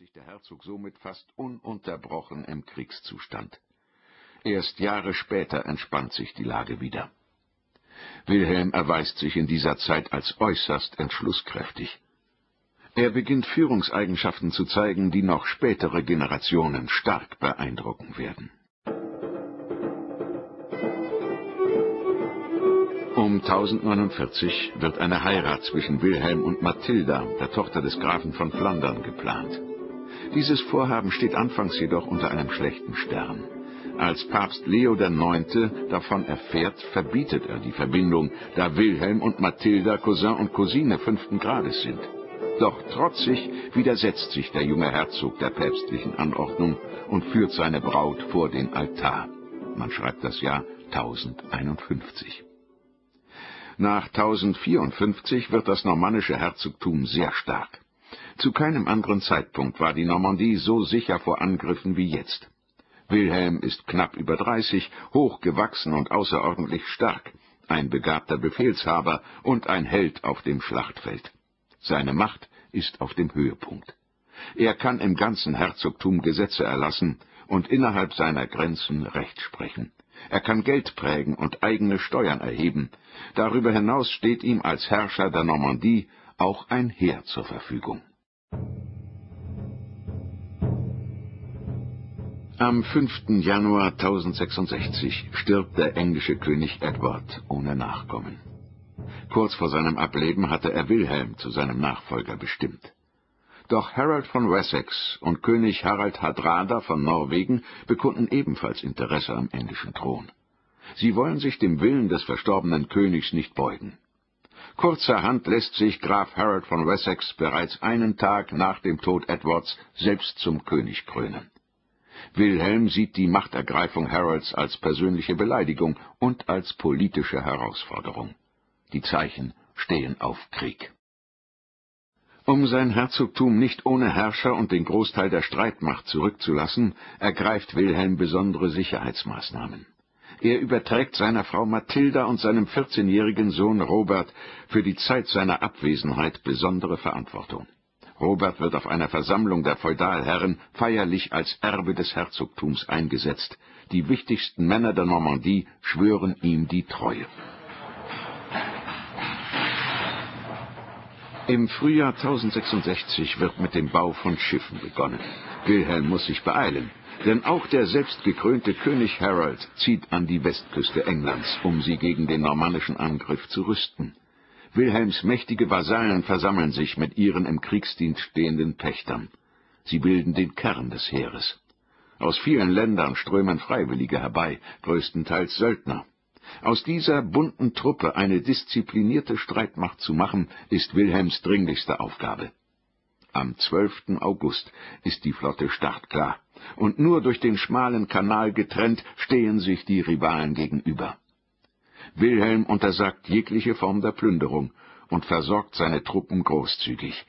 sich der Herzog somit fast ununterbrochen im Kriegszustand. Erst Jahre später entspannt sich die Lage wieder. Wilhelm erweist sich in dieser Zeit als äußerst entschlusskräftig. Er beginnt Führungseigenschaften zu zeigen, die noch spätere Generationen stark beeindrucken werden. Um 1049 wird eine Heirat zwischen Wilhelm und Mathilda, der Tochter des Grafen von Flandern, geplant. Dieses Vorhaben steht anfangs jedoch unter einem schlechten Stern. Als Papst Leo IX. davon erfährt, verbietet er die Verbindung, da Wilhelm und Mathilda Cousin und Cousine fünften Grades sind. Doch trotzig widersetzt sich der junge Herzog der päpstlichen Anordnung und führt seine Braut vor den Altar. Man schreibt das Jahr 1051. Nach 1054 wird das normannische Herzogtum sehr stark. Zu keinem anderen Zeitpunkt war die Normandie so sicher vor Angriffen wie jetzt. Wilhelm ist knapp über 30, hochgewachsen und außerordentlich stark, ein begabter Befehlshaber und ein Held auf dem Schlachtfeld. Seine Macht ist auf dem Höhepunkt. Er kann im ganzen Herzogtum Gesetze erlassen und innerhalb seiner Grenzen Recht sprechen. Er kann Geld prägen und eigene Steuern erheben. Darüber hinaus steht ihm als Herrscher der Normandie auch ein Heer zur Verfügung. Am 5. Januar 1066 stirbt der englische König Edward ohne Nachkommen. Kurz vor seinem Ableben hatte er Wilhelm zu seinem Nachfolger bestimmt. Doch Harold von Wessex und König Harald Hardrada von Norwegen bekunden ebenfalls Interesse am englischen Thron. Sie wollen sich dem Willen des verstorbenen Königs nicht beugen. Kurzerhand lässt sich Graf Harold von Wessex bereits einen Tag nach dem Tod Edwards selbst zum König krönen. Wilhelm sieht die Machtergreifung Harolds als persönliche Beleidigung und als politische Herausforderung. Die Zeichen stehen auf Krieg. Um sein Herzogtum nicht ohne Herrscher und den Großteil der Streitmacht zurückzulassen, ergreift Wilhelm besondere Sicherheitsmaßnahmen. Er überträgt seiner Frau Mathilda und seinem 14-jährigen Sohn Robert für die Zeit seiner Abwesenheit besondere Verantwortung. Robert wird auf einer Versammlung der Feudalherren feierlich als Erbe des Herzogtums eingesetzt. Die wichtigsten Männer der Normandie schwören ihm die Treue. Im Frühjahr 1066 wird mit dem Bau von Schiffen begonnen. Wilhelm muss sich beeilen, denn auch der selbstgekrönte König Harold zieht an die Westküste Englands, um sie gegen den normannischen Angriff zu rüsten. Wilhelms mächtige Vasallen versammeln sich mit ihren im Kriegsdienst stehenden Pächtern. Sie bilden den Kern des Heeres. Aus vielen Ländern strömen Freiwillige herbei, größtenteils Söldner. Aus dieser bunten Truppe eine disziplinierte Streitmacht zu machen, ist Wilhelms dringlichste Aufgabe. Am 12. August ist die Flotte startklar, und nur durch den schmalen Kanal getrennt stehen sich die Rivalen gegenüber. Wilhelm untersagt jegliche Form der Plünderung und versorgt seine Truppen großzügig.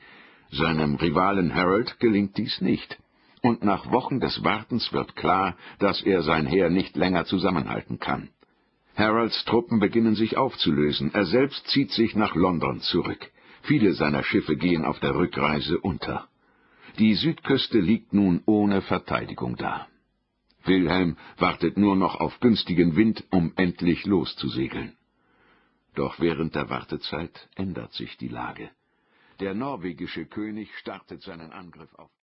Seinem Rivalen Harold gelingt dies nicht, und nach Wochen des Wartens wird klar, dass er sein Heer nicht länger zusammenhalten kann. Harolds Truppen beginnen sich aufzulösen. Er selbst zieht sich nach London zurück. Viele seiner Schiffe gehen auf der Rückreise unter. Die Südküste liegt nun ohne Verteidigung da. Wilhelm wartet nur noch auf günstigen Wind, um endlich loszusegeln. Doch während der Wartezeit ändert sich die Lage. Der norwegische König startet seinen Angriff auf